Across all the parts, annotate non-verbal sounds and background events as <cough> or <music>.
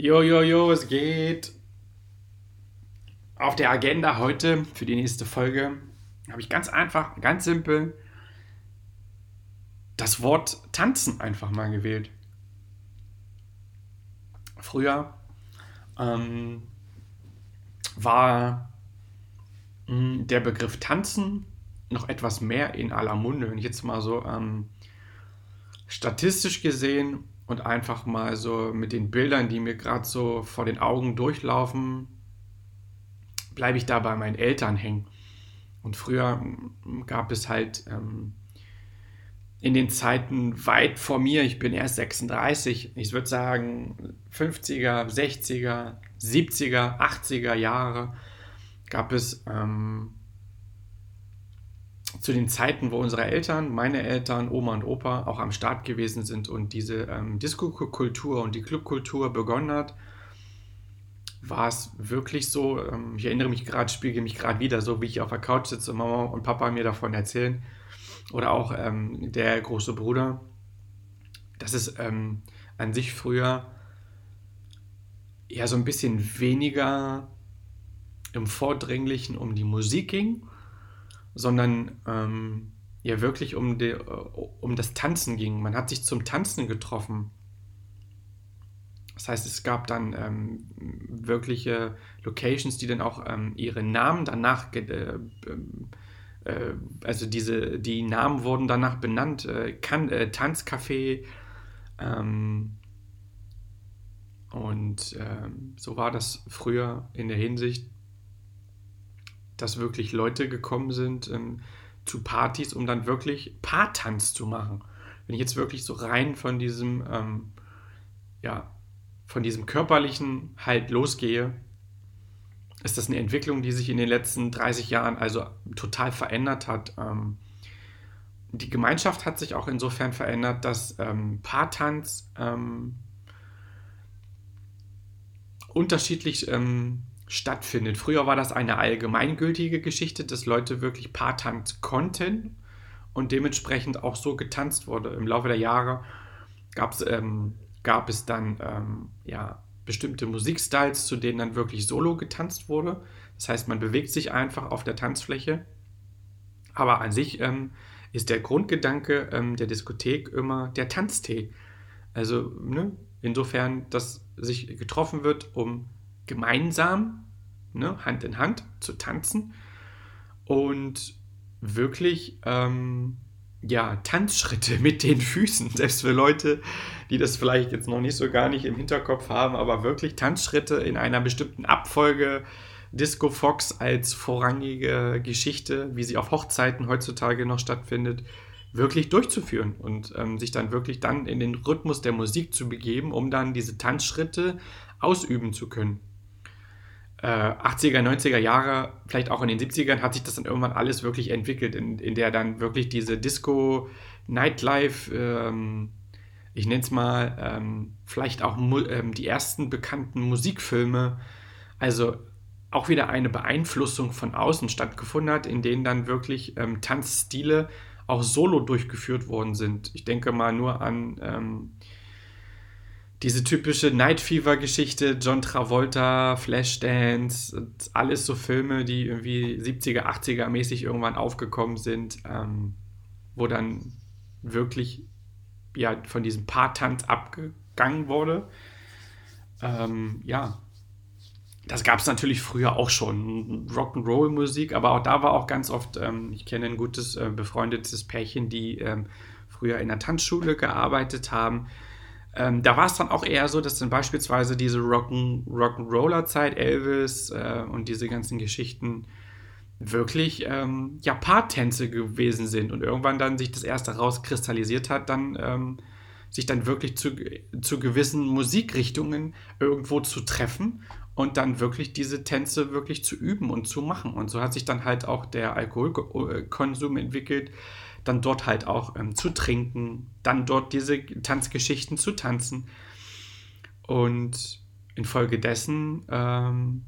Jo, jo, jo, es geht. Auf der Agenda heute für die nächste Folge habe ich ganz einfach, ganz simpel das Wort tanzen einfach mal gewählt. Früher ähm, war hm, der Begriff tanzen noch etwas mehr in aller Munde. Wenn ich jetzt mal so ähm, statistisch gesehen und einfach mal so mit den Bildern, die mir gerade so vor den Augen durchlaufen, bleibe ich da bei meinen Eltern hängen. Und früher gab es halt ähm, in den Zeiten weit vor mir, ich bin erst 36, ich würde sagen 50er, 60er, 70er, 80er Jahre, gab es ähm, zu den Zeiten, wo unsere Eltern, meine Eltern, Oma und Opa auch am Start gewesen sind und diese ähm, Disco-Kultur und die Clubkultur begonnen hat, war es wirklich so, ähm, ich erinnere mich gerade, spiegel mich gerade wieder, so wie ich auf der Couch sitze und Mama und Papa mir davon erzählen, oder auch ähm, der große Bruder, dass es ähm, an sich früher ja so ein bisschen weniger im Vordringlichen um die Musik ging sondern ähm, ja wirklich um, die, um das Tanzen ging. Man hat sich zum Tanzen getroffen. Das heißt, es gab dann ähm, wirkliche Locations, die dann auch ähm, ihre Namen danach, äh, äh, also diese, die Namen wurden danach benannt, äh, kan äh, Tanzcafé. Ähm, und ähm, so war das früher in der Hinsicht dass wirklich Leute gekommen sind ähm, zu Partys, um dann wirklich Paartanz zu machen. Wenn ich jetzt wirklich so rein von diesem, ähm, ja, von diesem körperlichen halt losgehe, ist das eine Entwicklung, die sich in den letzten 30 Jahren also total verändert hat. Ähm, die Gemeinschaft hat sich auch insofern verändert, dass ähm, Paartanz ähm, unterschiedlich ähm, stattfindet. Früher war das eine allgemeingültige Geschichte, dass Leute wirklich Paartanz konnten und dementsprechend auch so getanzt wurde. Im Laufe der Jahre gab's, ähm, gab es dann ähm, ja, bestimmte Musikstyles, zu denen dann wirklich solo getanzt wurde. Das heißt, man bewegt sich einfach auf der Tanzfläche. Aber an sich ähm, ist der Grundgedanke ähm, der Diskothek immer der Tanztee. Also ne, insofern, dass sich getroffen wird, um gemeinsam, ne, Hand in Hand zu tanzen und wirklich ähm, ja, Tanzschritte <laughs> mit den Füßen, selbst für Leute, die das vielleicht jetzt noch nicht so gar nicht im Hinterkopf haben, aber wirklich Tanzschritte in einer bestimmten Abfolge. Disco Fox als vorrangige Geschichte, wie sie auf Hochzeiten heutzutage noch stattfindet, wirklich durchzuführen und ähm, sich dann wirklich dann in den Rhythmus der Musik zu begeben, um dann diese Tanzschritte ausüben zu können äh, 80er, 90er Jahre, vielleicht auch in den 70ern, hat sich das dann irgendwann alles wirklich entwickelt, in, in der dann wirklich diese Disco, Nightlife, ähm, ich nenne es mal, ähm, vielleicht auch ähm, die ersten bekannten Musikfilme, also auch wieder eine Beeinflussung von außen stattgefunden hat, in denen dann wirklich ähm, Tanzstile auch solo durchgeführt worden sind. Ich denke mal nur an ähm, diese typische Night Fever-Geschichte, John Travolta, Flashdance, alles so Filme, die irgendwie 70er, 80er mäßig irgendwann aufgekommen sind, ähm, wo dann wirklich ja, von diesem Paartanz abgegangen wurde. Ähm, ja, das gab es natürlich früher auch schon, Rock'n'Roll-Musik, aber auch da war auch ganz oft, ähm, ich kenne ein gutes, äh, befreundetes Pärchen, die ähm, früher in der Tanzschule gearbeitet haben ähm, da war es dann auch eher so, dass dann beispielsweise diese Rock'n'Roller-Zeit, Elvis äh, und diese ganzen Geschichten wirklich ähm, ja, Paartänze gewesen sind und irgendwann dann sich das erste rauskristallisiert hat, dann ähm, sich dann wirklich zu, zu gewissen Musikrichtungen irgendwo zu treffen und dann wirklich diese Tänze wirklich zu üben und zu machen. Und so hat sich dann halt auch der Alkoholkonsum entwickelt, dann dort halt auch ähm, zu trinken, dann dort diese Tanzgeschichten zu tanzen. Und infolgedessen ähm,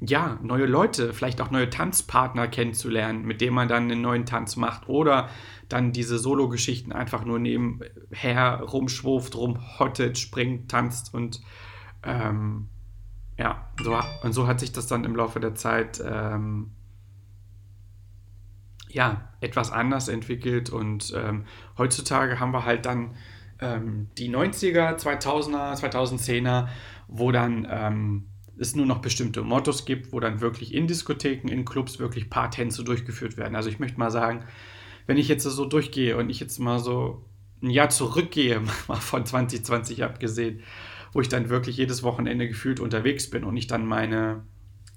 ja, neue Leute, vielleicht auch neue Tanzpartner kennenzulernen, mit denen man dann einen neuen Tanz macht oder dann diese Solo-Geschichten einfach nur nebenher rumschwuft, rumhottet, springt, tanzt und ähm, ja, so, und so hat sich das dann im Laufe der Zeit ähm, ja, etwas anders entwickelt und ähm, heutzutage haben wir halt dann ähm, die 90er, 2000er, 2010er, wo dann ähm, es nur noch bestimmte Mottos gibt, wo dann wirklich in Diskotheken, in Clubs wirklich Paartänze durchgeführt werden. Also ich möchte mal sagen, wenn ich jetzt so durchgehe und ich jetzt mal so ein Jahr zurückgehe, <laughs> mal von 2020 abgesehen, wo ich dann wirklich jedes Wochenende gefühlt unterwegs bin und ich dann meine,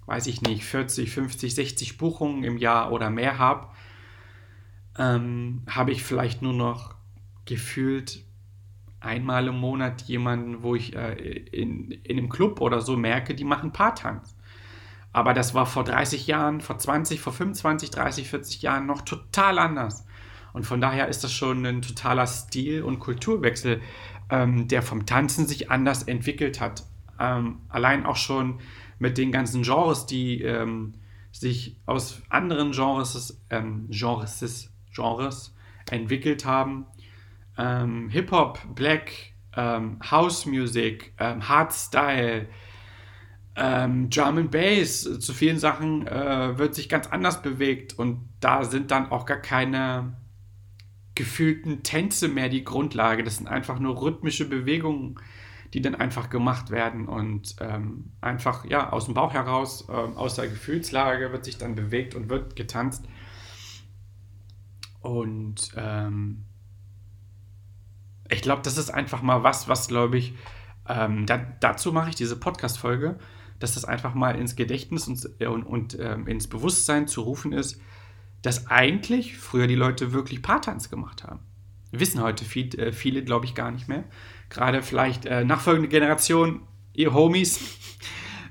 weiß ich nicht, 40, 50, 60 Buchungen im Jahr oder mehr habe, ähm, habe ich vielleicht nur noch gefühlt einmal im Monat jemanden, wo ich äh, in, in einem Club oder so merke, die machen Paartanz. Aber das war vor 30 Jahren, vor 20, vor 25, 30, 40 Jahren noch total anders. Und von daher ist das schon ein totaler Stil- und Kulturwechsel, ähm, der vom Tanzen sich anders entwickelt hat. Ähm, allein auch schon mit den ganzen Genres, die ähm, sich aus anderen Genres, ähm, Genres, Genres entwickelt haben ähm, Hip-Hop, Black, ähm, House Music, ähm, Hardstyle, ähm, Drum and Bass, zu vielen Sachen äh, wird sich ganz anders bewegt und da sind dann auch gar keine gefühlten Tänze mehr die Grundlage. Das sind einfach nur rhythmische Bewegungen, die dann einfach gemacht werden und ähm, einfach ja aus dem Bauch heraus, äh, aus der Gefühlslage wird sich dann bewegt und wird getanzt. Und ähm, ich glaube, das ist einfach mal was, was glaube ich, ähm, da, dazu mache ich diese Podcast-Folge, dass das einfach mal ins Gedächtnis und, äh, und, und ähm, ins Bewusstsein zu rufen ist, dass eigentlich früher die Leute wirklich Paartanz gemacht haben. Wissen heute viel, äh, viele, glaube ich, gar nicht mehr. Gerade vielleicht äh, nachfolgende Generation, ihr Homies,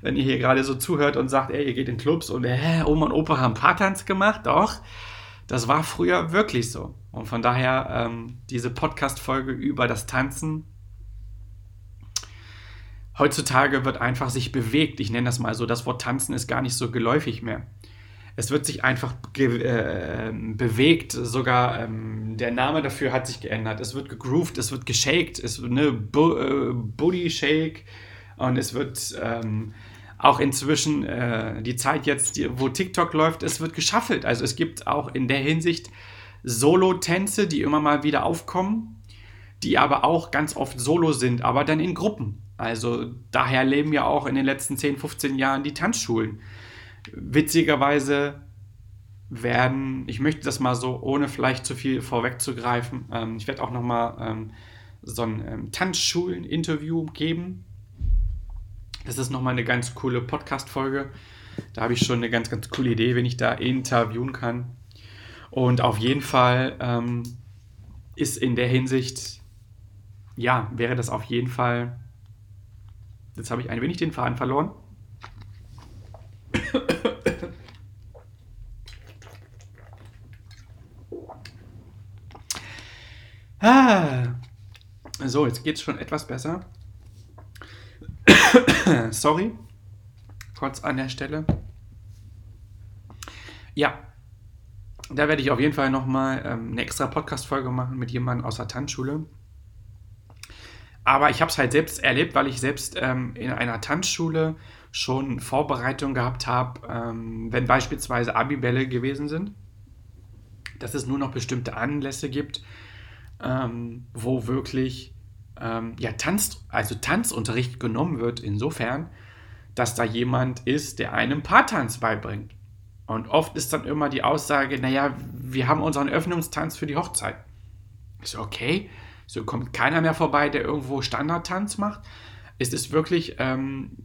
wenn ihr hier gerade so zuhört und sagt, ey, ihr geht in Clubs und äh, Oma und Opa haben Paartanz gemacht, doch. Das war früher wirklich so. Und von daher ähm, diese Podcast-Folge über das Tanzen. Heutzutage wird einfach sich bewegt. Ich nenne das mal so. Das Wort Tanzen ist gar nicht so geläufig mehr. Es wird sich einfach äh, bewegt. Sogar ähm, der Name dafür hat sich geändert. Es wird gegrooved, es wird geshaked, es wird eine Bo äh, Booty Shake und es wird ähm, auch inzwischen äh, die Zeit jetzt, die, wo TikTok läuft, es wird geschaffelt. Also es gibt auch in der Hinsicht Solo-Tänze, die immer mal wieder aufkommen, die aber auch ganz oft solo sind, aber dann in Gruppen. Also daher leben ja auch in den letzten 10, 15 Jahren die Tanzschulen. Witzigerweise werden, ich möchte das mal so, ohne vielleicht zu viel vorwegzugreifen, ähm, ich werde auch nochmal ähm, so ein ähm, Tanzschulen-Interview geben das ist nochmal eine ganz coole Podcast-Folge. Da habe ich schon eine ganz, ganz coole Idee, wenn ich da interviewen kann. Und auf jeden Fall ähm, ist in der Hinsicht, ja, wäre das auf jeden Fall. Jetzt habe ich ein wenig den Faden verloren. ah. So, jetzt geht es schon etwas besser. <coughs> Sorry, kurz an der Stelle. Ja, da werde ich auf jeden Fall nochmal ähm, eine extra Podcast-Folge machen mit jemandem aus der Tanzschule. Aber ich habe es halt selbst erlebt, weil ich selbst ähm, in einer Tanzschule schon Vorbereitung gehabt habe, ähm, wenn beispielsweise Abibälle gewesen sind, dass es nur noch bestimmte Anlässe gibt, ähm, wo wirklich ähm, ja, Tanz, also Tanzunterricht genommen wird, insofern, dass da jemand ist, der einem Paartanz beibringt. Und oft ist dann immer die Aussage, naja, wir haben unseren Öffnungstanz für die Hochzeit. So, okay, so kommt keiner mehr vorbei, der irgendwo Standardtanz macht. Es ist wirklich, ähm,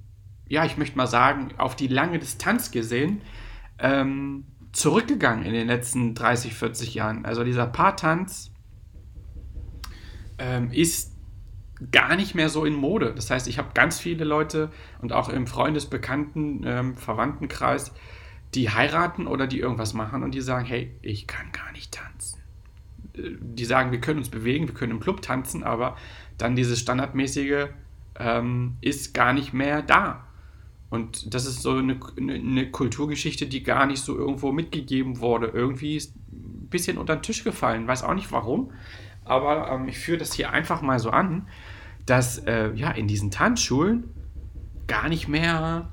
ja, ich möchte mal sagen, auf die lange Distanz gesehen, ähm, zurückgegangen in den letzten 30, 40 Jahren. Also dieser Paartanz ähm, ist gar nicht mehr so in Mode. Das heißt, ich habe ganz viele Leute und auch im Freundesbekannten, ähm, Verwandtenkreis, die heiraten oder die irgendwas machen und die sagen, hey, ich kann gar nicht tanzen. Äh, die sagen, wir können uns bewegen, wir können im Club tanzen, aber dann dieses standardmäßige ähm, ist gar nicht mehr da. Und das ist so eine, eine, Kulturgeschichte, die gar nicht so irgendwo mitgegeben wurde. Irgendwie ist ein bisschen unter den Tisch gefallen. Weiß auch nicht warum. Aber ähm, ich führe das hier einfach mal so an, dass äh, ja in diesen Tanzschulen gar nicht mehr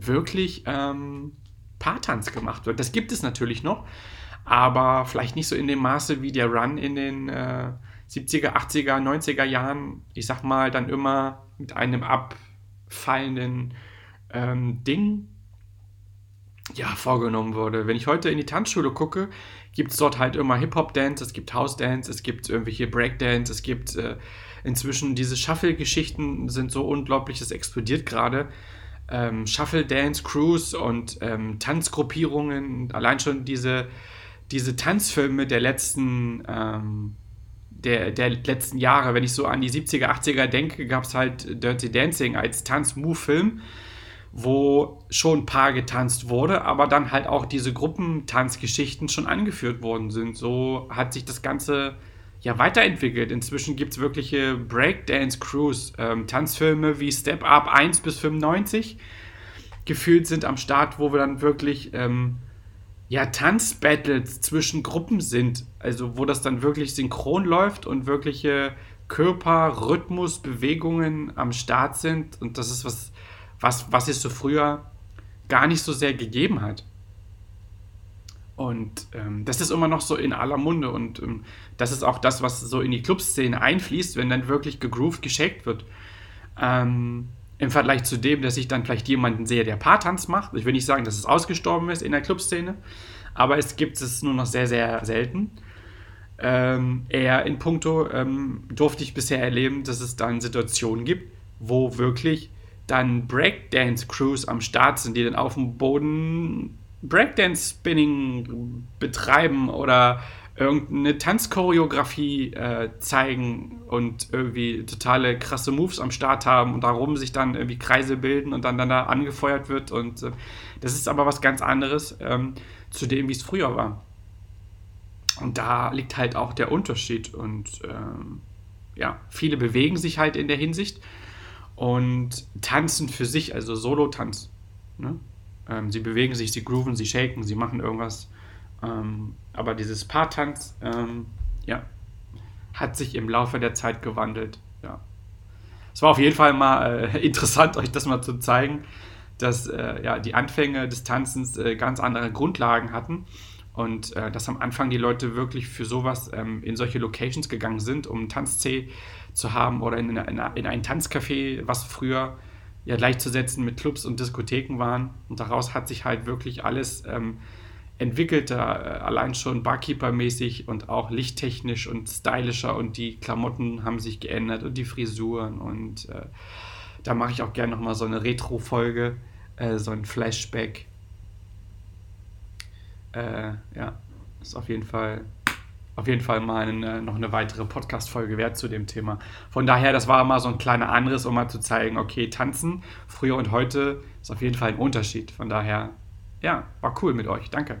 wirklich ähm, Paartanz gemacht wird. Das gibt es natürlich noch, aber vielleicht nicht so in dem Maße wie der Run in den äh, 70er, 80er, 90er Jahren. Ich sag mal, dann immer mit einem abfallenden ähm, Ding ja, vorgenommen wurde. Wenn ich heute in die Tanzschule gucke, gibt es dort halt immer Hip-Hop-Dance, es gibt House-Dance, es gibt irgendwelche Breakdance, es gibt äh, inzwischen diese Shuffle-Geschichten sind so unglaublich, es explodiert gerade. Ähm, Shuffle-Dance-Crews und ähm, Tanzgruppierungen, allein schon diese, diese Tanzfilme der letzten ähm, der, der letzten Jahre, wenn ich so an die 70er, 80er denke, gab es halt Dirty Dancing als Tanz-Move-Film, wo schon paar getanzt wurde, aber dann halt auch diese Gruppentanzgeschichten schon angeführt worden sind. So hat sich das Ganze ja weiterentwickelt. Inzwischen gibt es wirkliche Breakdance-Crews, ähm, Tanzfilme wie Step Up 1 bis 95 gefühlt sind am Start, wo wir dann wirklich ähm, ja, Tanzbattles zwischen Gruppen sind. Also wo das dann wirklich synchron läuft und wirkliche Körper, Rhythmus, Bewegungen am Start sind. Und das ist was, was, was es so früher gar nicht so sehr gegeben hat. Und ähm, das ist immer noch so in aller Munde. Und ähm, das ist auch das, was so in die Clubszene einfließt, wenn dann wirklich gegroovt, geshakt wird. Ähm, Im Vergleich zu dem, dass ich dann vielleicht jemanden sehe, der Paartanz macht. Ich will nicht sagen, dass es ausgestorben ist in der Clubszene, aber es gibt es nur noch sehr, sehr selten. Ähm, eher in puncto ähm, durfte ich bisher erleben, dass es dann Situationen gibt, wo wirklich dann Breakdance-Crews am Start sind, die dann auf dem Boden Breakdance-Spinning betreiben oder irgendeine Tanzchoreografie äh, zeigen und irgendwie totale krasse Moves am Start haben und darum sich dann irgendwie Kreise bilden und dann, dann da angefeuert wird. Und äh, das ist aber was ganz anderes ähm, zu dem, wie es früher war. Und da liegt halt auch der Unterschied. Und ähm, ja, viele bewegen sich halt in der Hinsicht und tanzen für sich, also Solo-Tanz. Ne? Ähm, sie bewegen sich, sie grooven, sie shaken, sie machen irgendwas ähm, aber dieses Paartanz, ähm, ja, hat sich im Laufe der Zeit gewandelt. Ja. Es war auf jeden Fall mal äh, <laughs> interessant, euch das mal zu zeigen, dass äh, ja, die Anfänge des Tanzens äh, ganz andere Grundlagen hatten und äh, dass am Anfang die Leute wirklich für sowas ähm, in solche Locations gegangen sind, um einen Tanztee zu haben oder in, in, in ein Tanzcafé, was früher ja gleichzusetzen mit Clubs und Diskotheken waren. Und daraus hat sich halt wirklich alles ähm, entwickelter, äh, allein schon Barkeeper-mäßig und auch lichttechnisch und stylischer und die Klamotten haben sich geändert und die Frisuren und äh, da mache ich auch gerne nochmal so eine Retro-Folge, äh, so ein Flashback. Äh, ja, ist auf jeden Fall auf jeden Fall mal eine, noch eine weitere Podcast-Folge wert zu dem Thema. Von daher, das war mal so ein kleiner Anriss, um mal zu zeigen, okay, tanzen früher und heute ist auf jeden Fall ein Unterschied. Von daher, ja, war cool mit euch. Danke.